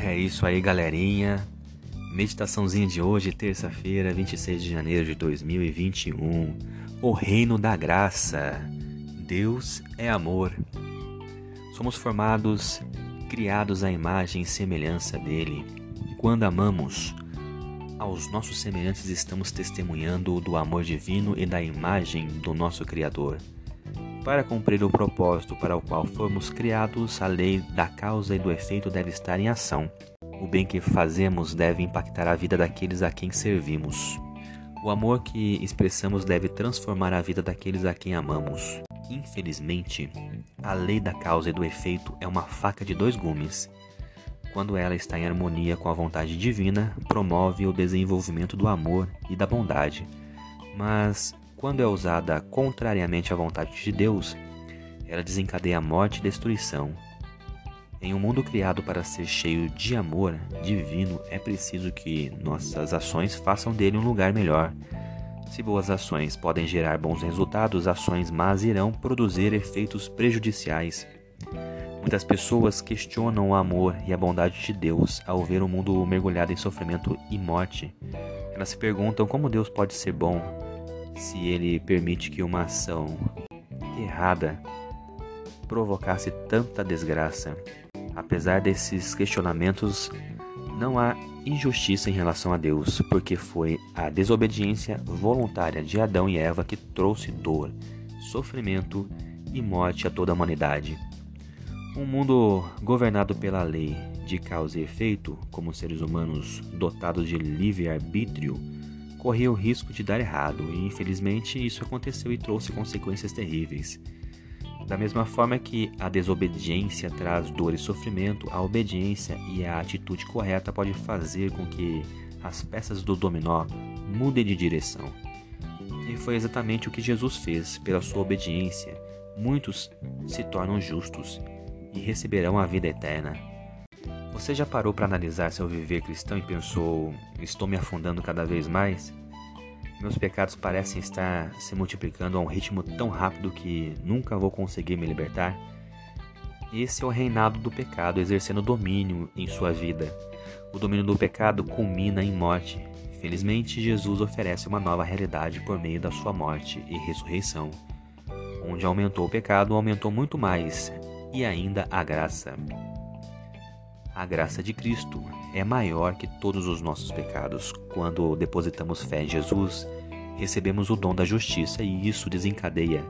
É isso aí, galerinha. Meditaçãozinha de hoje, terça-feira, 26 de janeiro de 2021. O reino da graça. Deus é amor. Somos formados, criados à imagem e semelhança dele. E quando amamos, aos nossos semelhantes estamos testemunhando do amor divino e da imagem do nosso Criador. Para cumprir o propósito para o qual fomos criados, a lei da causa e do efeito deve estar em ação. O bem que fazemos deve impactar a vida daqueles a quem servimos. O amor que expressamos deve transformar a vida daqueles a quem amamos. Infelizmente, a lei da causa e do efeito é uma faca de dois gumes. Quando ela está em harmonia com a vontade divina, promove o desenvolvimento do amor e da bondade. Mas quando é usada contrariamente à vontade de Deus, ela desencadeia morte e destruição. Em um mundo criado para ser cheio de amor divino, é preciso que nossas ações façam dele um lugar melhor. Se boas ações podem gerar bons resultados, ações más irão produzir efeitos prejudiciais. Muitas pessoas questionam o amor e a bondade de Deus ao ver o mundo mergulhado em sofrimento e morte. Elas se perguntam como Deus pode ser bom se ele permite que uma ação errada provocasse tanta desgraça. Apesar desses questionamentos, não há injustiça em relação a Deus, porque foi a desobediência voluntária de Adão e Eva que trouxe dor, sofrimento e morte a toda a humanidade. Um mundo governado pela lei de causa e efeito, como seres humanos dotados de livre-arbítrio, corria o risco de dar errado, e infelizmente isso aconteceu e trouxe consequências terríveis. Da mesma forma que a desobediência traz dor e sofrimento, a obediência e a atitude correta pode fazer com que as peças do dominó mudem de direção. E foi exatamente o que Jesus fez. Pela sua obediência, muitos se tornam justos e receberão a vida eterna. Você já parou para analisar seu viver cristão e pensou: estou me afundando cada vez mais? Meus pecados parecem estar se multiplicando a um ritmo tão rápido que nunca vou conseguir me libertar? Esse é o reinado do pecado exercendo domínio em sua vida. O domínio do pecado culmina em morte. Felizmente, Jesus oferece uma nova realidade por meio da sua morte e ressurreição. Onde aumentou o pecado, aumentou muito mais, e ainda a graça. A graça de Cristo é maior que todos os nossos pecados. Quando depositamos fé em Jesus, recebemos o dom da justiça e isso desencadeia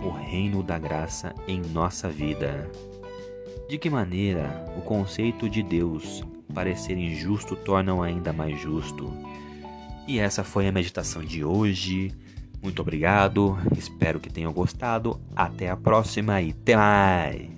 o reino da graça em nossa vida. De que maneira o conceito de Deus parecer injusto torna-o ainda mais justo? E essa foi a meditação de hoje. Muito obrigado, espero que tenham gostado. Até a próxima e até mais!